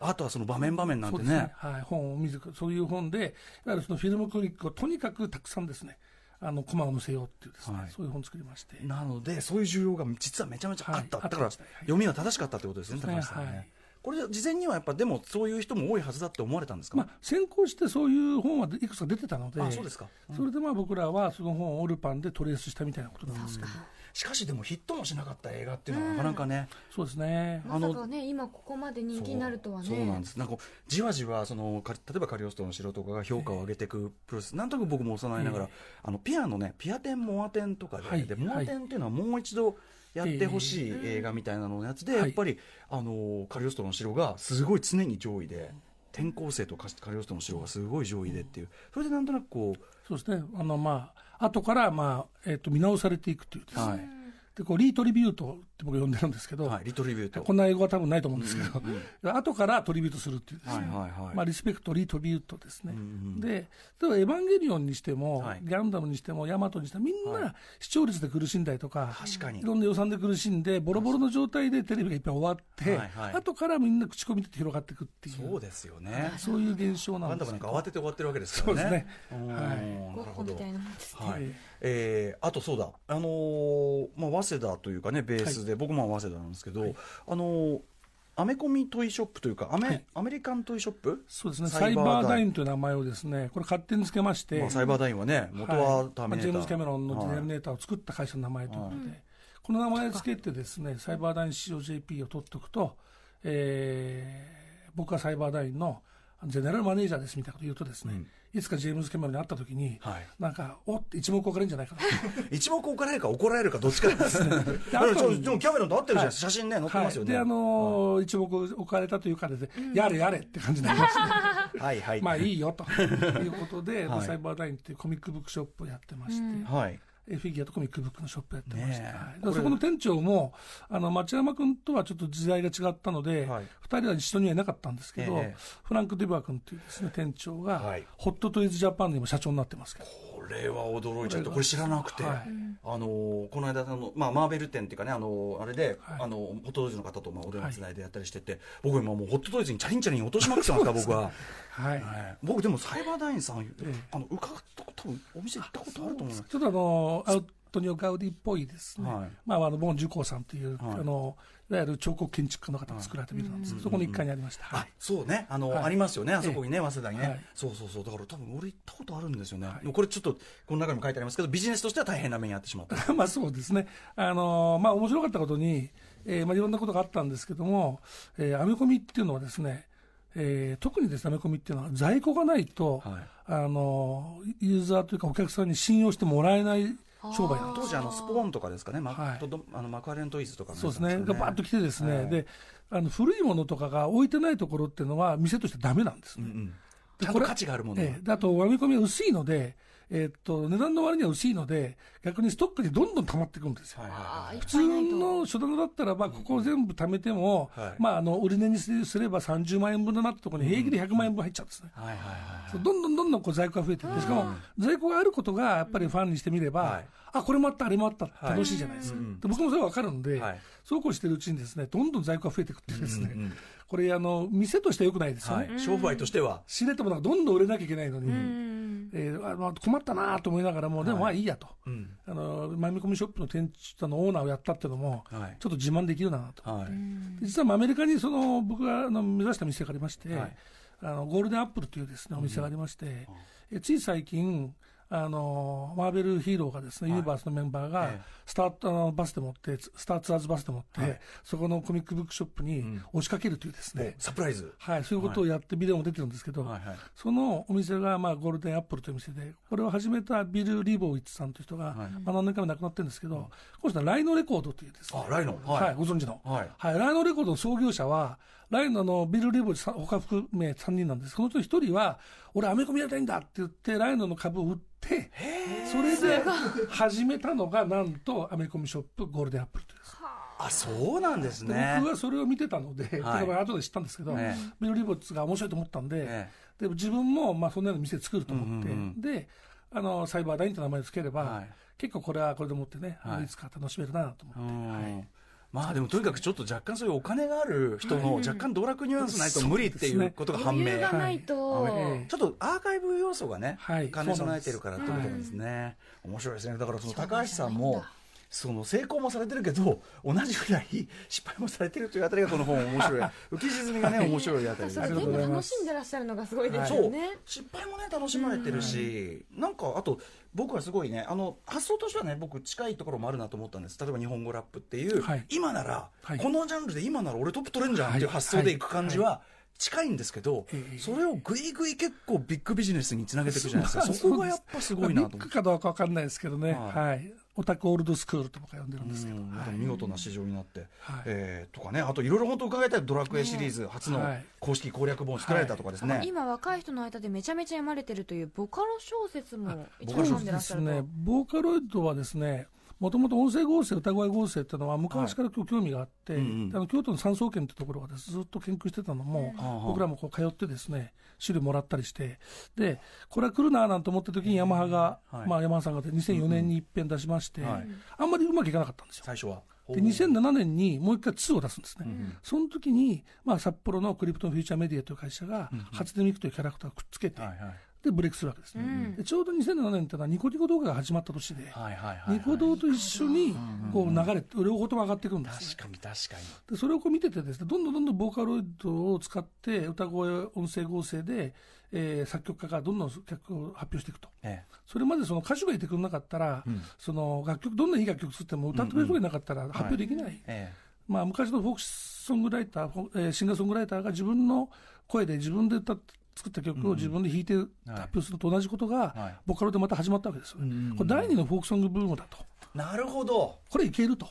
あとはその場面場面なんてね。そうですね、はい、本を見ずそういう本で、いわゆるそのフィルムクリックをとにかくたくさんですね、あのコマを載せようっていうですね、はい。そういう本を作りまして。なので、そういう需要が実はめちゃめちゃあった、だからはい。あった。んですねはい読みは正しかったってことですね、そうですね。高橋さんね。はいこれ、事前にはやっぱ、でもそういう人も多いはずだって思われたんですか、まあ、先行してそういう本はいくつか出てたので、あそうですか。うん。それでまあ僕らはその本をオルパンでトレースしたみたいなことなんで。すけど、しかしでもヒットもしなかった映画っていうのはなかなかね、そうですね、あのまさかね今ここまで人気になるとはね。そう。そうなんです。なんかじわじわそのか例えばカリオストロの城とかが評価を上げていくプロセス、なんとなく僕も幼いながら、えあのピアのねピアテンモアテンとかで,、はいでモアテンっていうのはもう一度やってほしい映画みたいなののやつで、はい。やっぱりあのカリオストロの城がすごい常に上位で転校生とカカリオストロの城がすごい上位でっていう。それでなんとなくこうそうですね、あのまあ後からまあ、えっと見直されていくというですね、はいでこうリートリビュートって僕呼んでるんですけど、はい、リトリビュート。こんな英語は多分ないと思うんですけど、後からトリビュートするっていうですね、はいはいはい。まあ、リスペクト、リトリビュートですね。うんうんで、例えばエヴァンゲリオンにしても、はい。ギャンダムにしても、ヤマトにしても、みんはな視聴率で苦しんだりとか、確かに。いろんな予算で苦しんで、ボロボロの状態でテレビがいっぱい終わって、はいはい。後からみんな口コミで広がっていくっていう、そうですよね。そういう現象なガンダムなんんですけどか慌てて終わってるわけですからね。そうですね。うん。はい。なゴッるほど。ホみたいなもんですね。はい。ええーあとそうだ、あのーまあ、早稲田というかね、ベースで、僕も早稲田なんですけど、あのーアメコミトイショップというか、アメ,、はい。アメリカントイショップ？そうですね、サイバーダイン。という名前をですね、これ勝手につけまして、まあ、サイバーダインはね、元はターミネーター、まあジェームズ・キャメロンのジェはいネネーターを作った会社の名前ということで、この名前をつけてですね、サイバーダイン COJP を取っておくと、えー僕はサイバーダインのジェネラルマネージャーですみたいなことを言うとですね、いつかジェームズ・キャメロンに会った時に、はいなんか、おって一目置かれるんじゃないかな。一目置かれるか怒られるかどっちかですね。で あとでもでもキャメロンと合ってるじゃないですか、はい写真ね、載ってますよね。はい、で、あのー一目置かれたというかで、やれやれって感じになりましたね。はいはい。まあいいよということで、はいサイバーダインっていうコミックブックショップをやってまして、はい。えフィギュアとコミックブックのショップやってまして、はい。そこの店長も、あの町山君とはちょっと時代が違ったので、二、はい人は一緒にはいなかったんですけど、ええ。フランク・デュバー君というです、ね、店長が、はい。ホットトイズジャパンで今、社長になってますけど、これは驚いちゃって、これ知らなくて、はい。あのーこの間あの、まあ、マーベル展っていうかね、あのーあれで、はい。あのホットトイズの方とまあお電話つないでやったりしてて、僕今もうホットトイズにチャリンチャリン落としまくってますから、僕は。はい。はい。僕でもサイバーダインさん、えあの伺ったこと、多分お店行ったことあると思うちょっとあのアウトニオ・ガウディっぽいですね、はい。まあ、あのボン・ジュコーさんという、はい。あのいわゆる彫刻建築家の方が作られたビルなんです。けど、そこの1階にありました。あそうね。あの、はい。ありますよね、あそこにね、早稲田にね、はい。そうそうそう、だから多分俺行ったことあるんですよね、これちょっと、この中にも書いてありますけど、ビジネスとしては大変な目に遭ってしまった。まあそうですね、あのまあ面白かったことに、えーまあ、いろんなことがあったんですけども、えーアメコミっていうのはですね、えー特にですね、アメコミっていうのは在庫がないと、はい。あのユーザーというかお客さんに信用してもらえない商売当時あのスポーンとかですかね、マはい。あのマクアレントイズとかのやつそうですね、がバーッと来てですね、はい。であの古いものとかが置いてないところっていうのは、店としてダメなんですね。うんうん。でちゃんと価値があるものは。ええ。であと、編み込みは薄いので、えーっと、値段の割には薄いので、逆にストックにどんどん溜まっていくんですよ。普通の初段だったらば、ここを全部貯めても、はい。まあ、あの売り値にすれば30万円分だなってところに平気で100万円分入っちゃうんですね。はいはいはいそうどんどんどんどんこう在庫が増えていって、しかも在庫があることがやっぱりファンにしてみれば、はい。あこれもあった、あれもあった楽しいじゃないですか。僕もそれは分かるんで、はい。そうこうしてるうちにですね、どんどん在庫が増えていくっていうですね、これあの、店としては良くないですよはね。い。商売としては、仕入れてもどんどん売れなきゃいけないのに、うん。えーあの困ったなと思いながらも、でもまあいいやと。うん。あの、マミコミショップの店長のオーナーをやったっていうのも、はい。ちょっと自慢できるなと。はい。実はアメリカにその僕があの目指した店がありまして、はい。あのゴールデンアップルというですねお店がありまして、えつい最近あのマーベルヒーローがですね、はい。ユーバースのメンバーがええスタートあのバスで持ってスターツアーズバスで持って、はい。そこのコミックブックショップにん。押しかけるというですね、サプライズ、はい、そういうことをやってビデオも出てるんですけど、はいはい。そのお店が、まあ、ゴールデンアップルという店で、これを始めたビル・リボーイッツさんという人が、はい。まあ、何年か前亡くなってるんですけど、この人はライノレコードというですね、あライノ、はい、ご存知の、はい。はい、ライノレコードの創業者は、ライノのビル・リボーイッツさん、他含め3人なんです。この人1人は、俺、アメコミやりたいんだって言って、ライノの株を売って、それで始めたのが、なんと、アメコミショップ、ゴールデンアップルというです。あそうなんですでね僕はそれを見てたので、はい。これ後で知ったんですけど、えビル・リボッツが面白いと思ったんで、えで自分もまあそんなような店作ると思って、うんうんであのサイバーダインって名前をつければ、はい。結構これはこれでもってね、はい。い、つか楽しめるなと思って、うん。まあでもとにかくちょっと若干そういうお金がある人の若干道楽ニュアンスないと無理っていうことが判明、余裕がないと、はい。ちょっとアーカイブ要素がね、はい。兼ね備えてるからってことなんですね、面白いですね。だからその高橋さんもその成功もされてるけど同じぐらい失敗もされてるというあたりがこの本面白い。浮き沈みがね面白いあたりでそれ全部楽しんでらっしゃるのがすごいですそうよね、失敗もね楽しまれてるし、なんかあと僕はすごいねあの発想としてはね僕近いところもあるなと思ったんです。例えば日本語ラップっていう、はい。今なら、はい。このジャンルで今なら俺トップ取れんじゃんっていう発想でいく感じは、近いんですけど、ええ。それをぐいぐい結構ビッグビジネスにつなげていくじゃないですか、まあそこがやっぱすごいなと思って。ビッグかどうかわかんないですけどね、はい。はい、オタクオールドスクールと僕は呼んでるんですけど、うんはい。見事な市場になって、はい。えーとかね。あといろいろ本当伺いたいドラクエシリーズ初のはい。公式攻略本を作られたとかですね、今若い人の間でめちゃめちゃ読まれてるというボカロ小説も一番読んでらっしゃると、ね、ボーカロイドはですね、もともと音声合成、歌声合成っていうのは昔から興味があって、うんうん。あの京都の三層圏ってところがですずっと研究してたのも、うん。僕らもこう通ってですね、資料もらったりして、で、これは来るななんて思った時にヤマハが、はい。まあヤマハさんが2004年に一遍出しまして、はい。あんまりうまくいかなかったんですよ。最初は？で2007年にもう一回2を出すんですね、その時に、まあ、札幌のクリプトンフューチャーメディアという会社が、初音ミクというキャラクターをくっつけて、はいはいでブレイクするわけですね、うん。でちょうど2007年っていうのはニコニコ動画が始まった年で、はいはいはいはい。ニコ動と一緒にこう流れて、両方とも上がっていくんです、ね、確かに確かに。でそれをこう見ててですねどんどんどんどんボーカロイドを使って歌声音声合成で、えー作曲家がどんどん曲を発表していくと。えそれまでその歌手がいてくれなかったら、うん。その楽曲どんないい楽曲作っても歌ってくれる人がいなかったら発表できない、ええ。まあ、昔のフォークソングライター、えーシンガーソングライターが自分の声で自分で歌っ作った曲を自分で弾いて発表すると同じことがはい、ボカロでまた始まったわけですよ、うんうんうん。これ第二のフォークソングブームだと、えなるほど。これいけると、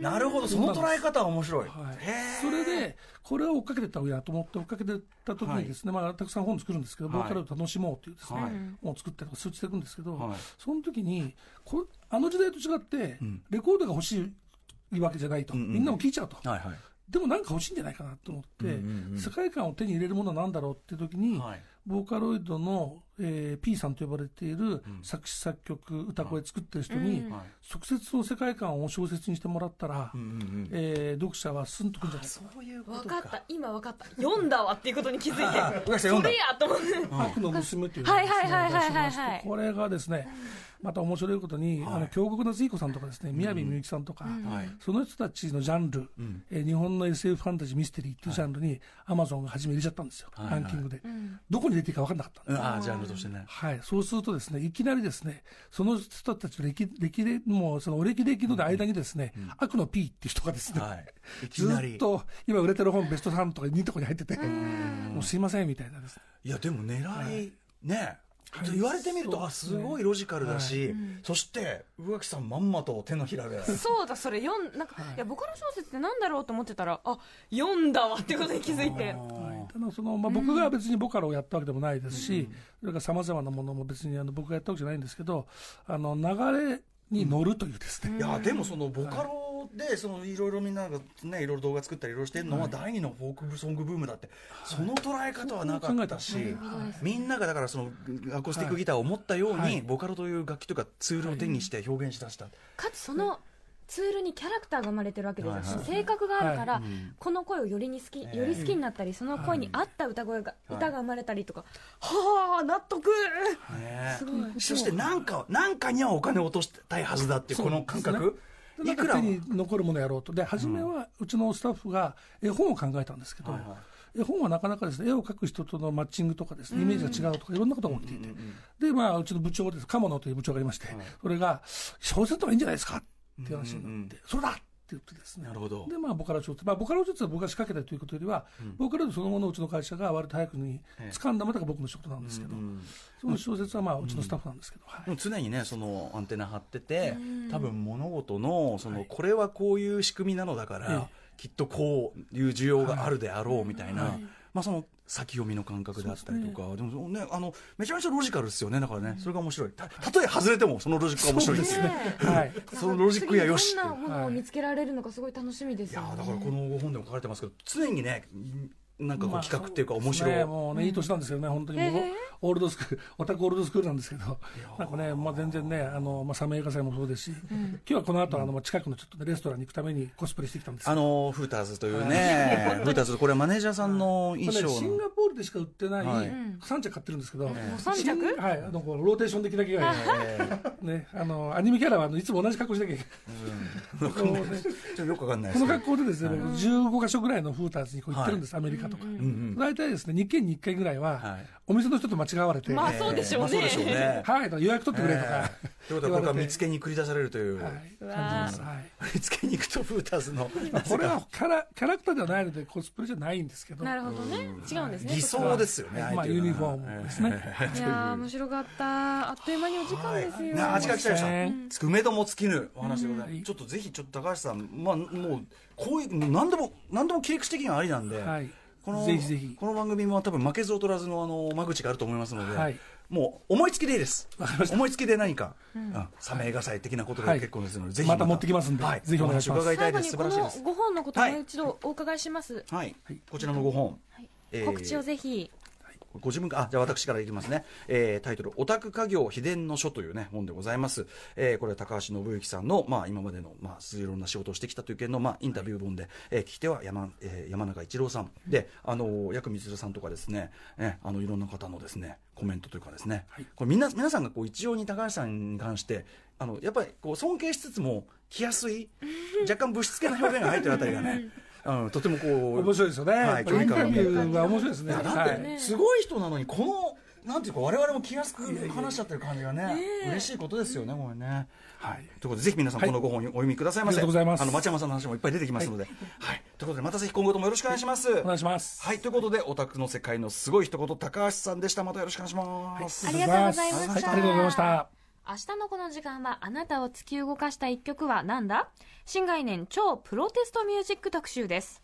なるほど。その捉え方は面白い、はい。それで、これを追っかけていった方がいいなと思って、追っかけていった時にですね、まあ、たくさん本作るんですけど、はい。ボーカルを楽しもうというですね、はい。本を作ったりとか数値していくんですけど、はい。その時にこあの時代と違って、ん。レコードが欲しいわけじゃないと、んうん。みんなも聴いちゃうと。はいはいでもなんか欲しいんじゃないかなと思って、世界観を手に入れるものは何だろうっていう時に、はい。ボーカロイドの、えー P さんと呼ばれている作詞作曲歌声作ってる人に、直接その世界観を小説にしてもらったら、うんうんうん。えー読者はスンとくんじゃないそういうこ分とか。った。今分かった。読んだわっていうことに気づいて。それやと思って悪の娘というはいはいはいはいはい。これがですね、また面白いことに、はい。あの京極夏彦さんとかですね、宮城みゆきさんとか、はい。その人たちのジャンル、ん。えー日本の SF ファンタジーミステリーっていうジャンルに、アマゾンが初め入れちゃったんですよ、はいランキングで、ん。どこに入れていいか分かんなかったんです。ルとしてねはい、そうするとですね、いきなりですね、その人たちの歴歴で、もうそのお歴々の間にですね、悪の P っていう人がですね、はい。いきずなり。っと今売れてる本ベスト3とか2とかに入ってて、もうすいませんみたいなですね。いやでも狙い、ね。はい。言われてみると、あすね。すごいロジカルだし、そして宇垣さんまんまと手のひらで。そうだそれ読んなんか、い、やボカロ小説ってなんだろうと思ってたらあ読んだわってことに気づいてただその、まあ、僕が別にボカロをやったわけでもないですし、それからさまざまなものも別にあの僕がやったわけじゃないんですけど、あの流れに乗るというですね、いやでもそのボカロでそのいろいろみんながねいろいろ動画作ったりいろいろしてるのは第二のフォークソングブームだってその捉え方はなかったしそうみんながだからそのアコースティックギターを持ったようはい。にボカロという楽器というかツールを手にして表現しだした。かつそのツールにキャラクターが生まれてるわけですよ、はいはい。性格があるから、はい。この声をよりに好き、ええ。より好きになったりその声に合った歌声が、はい。歌が生まれたりとか。はあ納得。ねすごい。そしてなんかなんかにはお金を落としたいはずだっていう。この感覚。いくら？か手に残るものやろうと、で初めはうちのスタッフが絵本を考えたんですけど、はいは絵本はなかなかですね絵を描く人とのマッチングとかですねイメージが違うとかいろんなことが起きていて、でまあうちの部長です鴨野という部長がいまして、それが小説とかいいんじゃないですかっていう話になって、それだって言ってですね。なるほど。でまあボカロ小説まあボカロ小説は僕が仕掛けたということよりは、ボカロそのものをうちの会社が割と早くに掴んだのが僕の仕事なんですけど、その小説はまあうちのスタッフなんですけど、はい。常にねそのアンテナ張ってて多分物事のそのこれはこういう仕組みなのだから、えきっとこういう需要があるであろうみたいな、まあ、その先読みの感覚であったりとか、でもね、あの、めちゃめちゃロジカルですよね、だからね、それが面白い。た、たとえ外れても、そのロジックが面白いですよね。はい。そのロジックやよしどんなものを見つけられるのかすごい楽しみですよね。いやーだからこのご本でも書かれてますけど、常にね、なんかこまあう企画っていうか面白い。そうですね。もうね、いい年なんですけどね、本当に。もう、オールドスクール、オタクオールドスクールなんですけど、なんかね、まあ、全然ね、あの、まあ、サメ映画祭もそうですし、今日はこの後、あの、まあ近くのちょっとね、レストランに行くためにコスプレしてきたんですあのフーターズというね、フーターズ、これはマネージャーさんの衣装の。シンガポールでしか売ってない、はい。3着買ってるんですけど、三着？シンはい、あのこうローテーションできなきゃいけない、ね、あのアニメキャラはあのいつも同じ格好しなきゃいけない、こうねちょっとよくわかんないでこの。格好でですね、僕15箇所ぐらいのフーターズにこう行ってるんです、アメリカとか。大体ですね、2軒に1回ぐらいは、はい。お店の人と間違われて、まあはい、そうでしょうね。まあそうでしょうね。とか予約取ってくれとか、ということは、これから見つけに繰り出されるという。感じです。はい。見つけに行くとフーターズの。まあこれはキャラキャラクターではないので、コスプレじゃないんですけど、なるほどね。違うんですね偽装ですよね。まあユニフォームですね。いやー面白かった。あっという間にお時間ですよ、ね、味が来ちゃいましたね。梅戸も尽きぬお話でございます。うん。ちょっとぜひ、ちょっと高橋さん、まあ、もう、こういう、何でも、何でも切り口的にはありなんで、はいこの、ぜひぜひ。この番組も多分負けず劣らずの、あの、間口があると思いますので、はい。もう、思いつきでいいです。思いつきで何か、うん、サメ映画祭的なことではい。結構ですので、ぜひまた。持ってきますんで。はい、ぜひお願いします。お話伺いたいです。最後にこ。のご本のことをもう一度お伺いします、はい。はい。こちらのご本。告知をぜひご自分か、あ、じゃあ私からいきますね。えータイトル、オタク家業秘伝の書というね、本でございます。えーこれは高橋信之さんの、まあ今までの、まあ、いろんな仕事をしてきたという件の、まあインタビュー本で、えー聞き手は山,、えー山中一郎さん。で、あの、薬光さんとかですね、えーあの、いろんな方のですね、コメントというかですね、はいこれみんな、皆さんがこう一様に高橋さんに関して、あの、やっぱりこう尊敬しつつも、気安い、若干物質系な表現が入ってるあたりがね、うん、とてもこう、面白いですよね、はいやっぱりインタビューは面白いですね。だはって、いすごい人なのに、この、なんていうか、我々も気安く話しちゃってる感じがね、嬉しいことですよね、これね。はい。ということで、ぜひ皆さん、はいこのご本をお読みくださいませ。ありがとうございますあの、町山さんの話もいっぱい出てきますので。はい。ということで、またぜひ今後ともよろしくお願いします。お願いします。はい。ということで、オタクの世界のすごい一言、高橋さんでした。またよろしくお願いします。ありがとうございましたはい、ありがとうございました。明日のこの時間はあなたを突き動かした一曲は何だ？新概念超プロテストミュージック特集です。